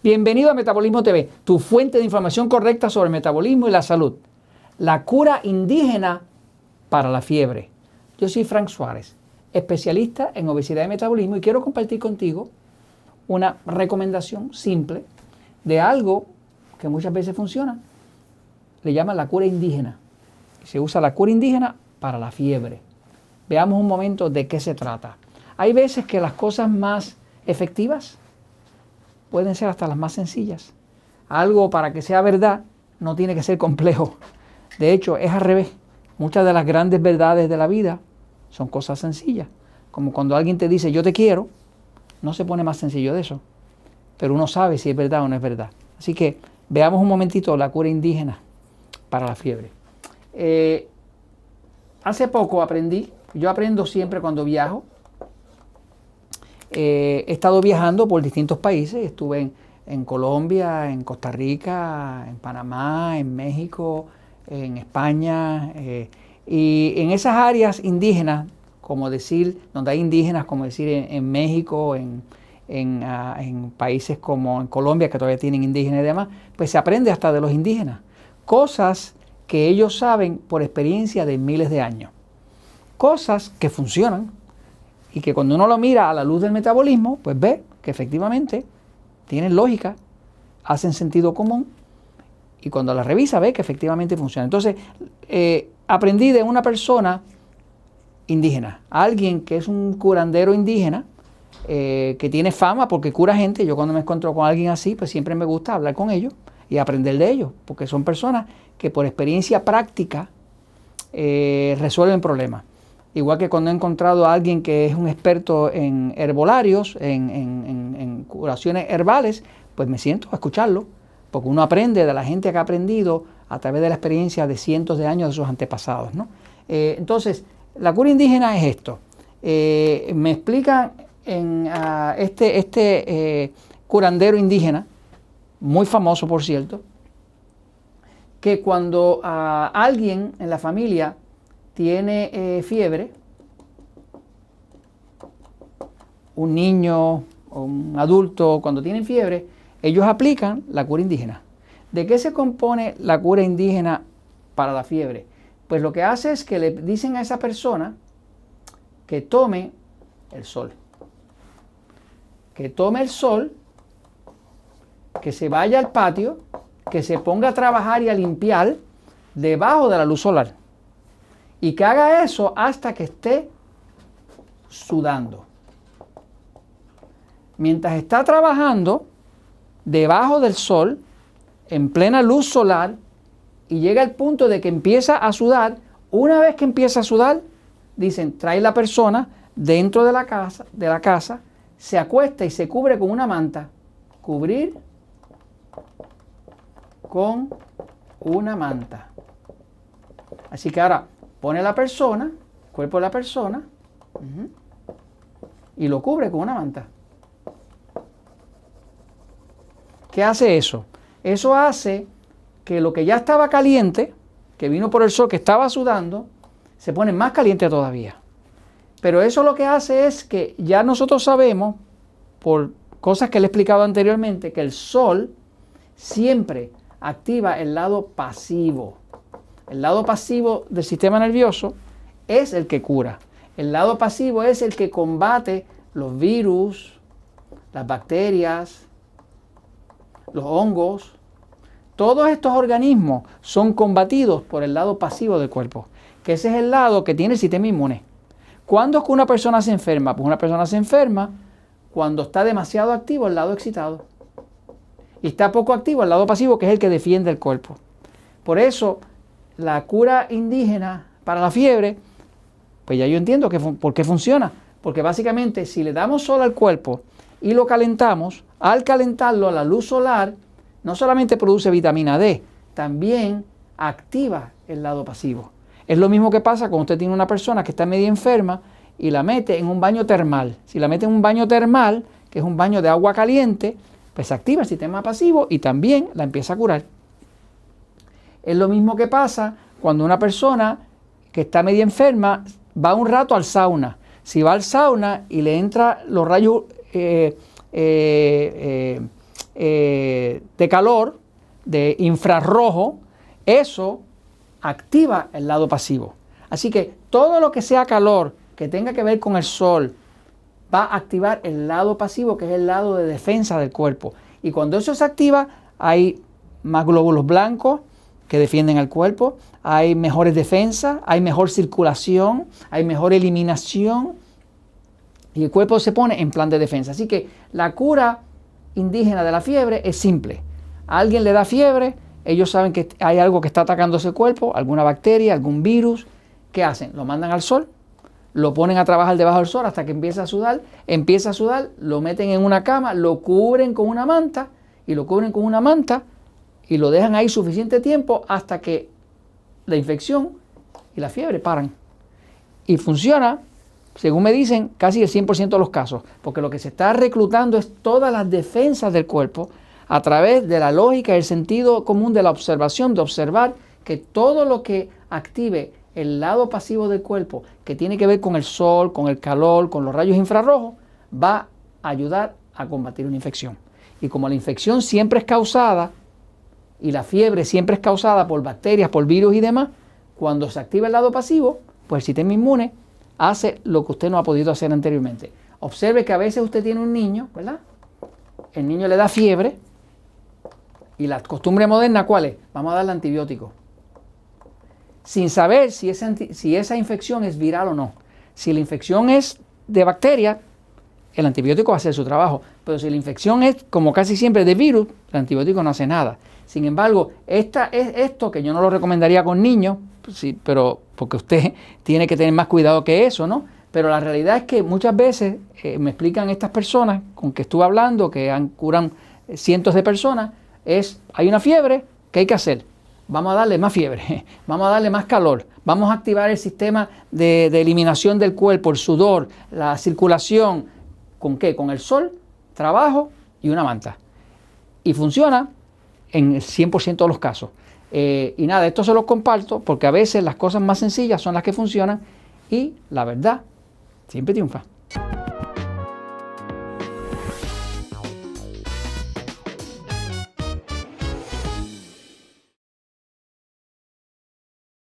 Bienvenido a Metabolismo TV, tu fuente de información correcta sobre metabolismo y la salud. La cura indígena para la fiebre. Yo soy Frank Suárez, especialista en obesidad y metabolismo y quiero compartir contigo una recomendación simple de algo que muchas veces funciona. Le llaman la cura indígena. Se usa la cura indígena para la fiebre. Veamos un momento de qué se trata. Hay veces que las cosas más efectivas pueden ser hasta las más sencillas. Algo para que sea verdad no tiene que ser complejo. De hecho, es al revés. Muchas de las grandes verdades de la vida son cosas sencillas. Como cuando alguien te dice yo te quiero, no se pone más sencillo de eso. Pero uno sabe si es verdad o no es verdad. Así que veamos un momentito la cura indígena para la fiebre. Eh, hace poco aprendí, yo aprendo siempre cuando viajo, eh, he estado viajando por distintos países, estuve en, Colombia, en Costa Rica, en Panamá, en México, en España, eh, y en esas áreas indígenas, como decir, donde hay indígenas, como decir en, México, ah, en, países como en Colombia, que todavía tienen indígenas y demás, pues se aprende hasta de los indígenas. Cosas que ellos saben por experiencia de miles de años. Cosas que funcionan, y que cuando uno lo mira a la luz del metabolismo, pues ve que efectivamente tienen lógica, hacen sentido común y cuando la revisa ve que efectivamente funciona. Entonces, eh, aprendí de una persona indígena, alguien que es un curandero indígena, eh, que tiene fama porque cura gente. Yo cuando me encuentro con alguien así, pues siempre me gusta hablar con ellos y aprender de ellos, porque son personas que por experiencia práctica eh, resuelven problemas. Igual que cuando he encontrado a alguien que es un experto en herbolarios, en, curaciones herbales, pues me siento a escucharlo, porque uno aprende de la gente que ha aprendido a través de la experiencia de cientos de años de sus antepasados. Eh, entonces, la cura indígena es esto. Eh, me explica en, ah, este, este eh, curandero indígena, muy famoso por cierto, que cuando a ah, alguien en la familia tiene eh, fiebre, un niño o un adulto cuando tienen fiebre, ellos aplican la cura indígena. ¿De qué se compone la cura indígena para la fiebre? Pues lo que hace es que le dicen a esa persona que tome el sol. Que tome el sol, que se vaya al patio, que se ponga a trabajar y a limpiar debajo de la luz solar y que haga eso hasta que esté sudando. Mientras está trabajando debajo del sol, en plena luz solar, y llega el punto de que empieza a sudar, una vez que empieza a sudar, dicen, trae la persona dentro de la casa, de la casa, se acuesta y se cubre con una manta. Cubrir con una manta. Así que ahora pone la persona, cuerpo de la persona, y lo cubre con una manta. ¿Qué hace eso? Eso hace que lo que ya estaba caliente, que vino por el sol, que estaba sudando, se pone más caliente todavía. Pero eso lo que hace es que ya nosotros sabemos, por cosas que le he explicado anteriormente, que el sol siempre activa el lado pasivo. El lado pasivo del sistema nervioso es el que cura. El lado pasivo es el que combate los virus, las bacterias, los hongos. Todos estos organismos son combatidos por el lado pasivo del cuerpo, que ese es el lado que tiene el sistema inmune. ¿Cuándo es que una persona se enferma? Pues una persona se enferma cuando está demasiado activo el lado excitado. Y está poco activo el lado pasivo, que es el que defiende el cuerpo. Por eso la cura indígena para la fiebre, pues ya yo entiendo que, por qué funciona. Porque básicamente si le damos sol al cuerpo y lo calentamos, al calentarlo a la luz solar, no solamente produce vitamina D, también activa el lado pasivo. Es lo mismo que pasa cuando usted tiene una persona que está medio enferma y la mete en un baño termal. Si la mete en un baño termal, que es un baño de agua caliente, pues activa el sistema pasivo y también la empieza a curar. Es lo mismo que pasa cuando una persona que está medio enferma va un rato al sauna. Si va al sauna y le entra los rayos eh, eh, eh, de calor, de infrarrojo, eso activa el lado pasivo. Así que todo lo que sea calor que tenga que ver con el sol va a activar el lado pasivo, que es el lado de defensa del cuerpo. Y cuando eso se activa, hay más glóbulos blancos que defienden al cuerpo, hay mejores defensas, hay mejor circulación, hay mejor eliminación y el cuerpo se pone en plan de defensa. Así que la cura indígena de la fiebre es simple. Alguien le da fiebre, ellos saben que hay algo que está atacando ese cuerpo, alguna bacteria, algún virus. ¿Qué hacen? Lo mandan al sol, lo ponen a trabajar debajo del sol hasta que empieza a sudar, empieza a sudar, lo meten en una cama, lo cubren con una manta y lo cubren con una manta y lo dejan ahí suficiente tiempo hasta que la infección y la fiebre paran. Y funciona, según me dicen, casi el 100% de los casos, porque lo que se está reclutando es todas las defensas del cuerpo a través de la lógica y el sentido común de la observación, de observar que todo lo que active el lado pasivo del cuerpo, que tiene que ver con el sol, con el calor, con los rayos infrarrojos, va a ayudar a combatir una infección. Y como la infección siempre es causada y la fiebre siempre es causada por bacterias, por virus y demás, cuando se activa el lado pasivo, pues el sistema inmune hace lo que usted no ha podido hacer anteriormente. Observe que a veces usted tiene un niño, ¿verdad? El niño le da fiebre y la costumbre moderna, ¿cuál es? Vamos a darle antibiótico. Sin saber si esa, infección es viral o no. Si la infección es de bacteria, el antibiótico va a hacer su trabajo. Pero si la infección es, como casi siempre, de virus, el antibiótico no hace nada. Sin embargo, esta, es esto que yo no lo recomendaría con niños, sí, pero porque usted tiene que tener más cuidado que eso, ¿no? Pero la realidad es que muchas veces eh, me explican estas personas con que estuve hablando, que curan eh, cientos de personas, es, hay una fiebre, ¿qué hay que hacer? Vamos a darle más fiebre, vamos a darle más calor, vamos a activar el sistema de, de eliminación del cuerpo, el sudor, la circulación, ¿con qué? Con el sol, trabajo y una manta. Y funciona en el 100% de los casos. Eh, y nada, esto se lo comparto porque a veces las cosas más sencillas son las que funcionan y la verdad siempre triunfa.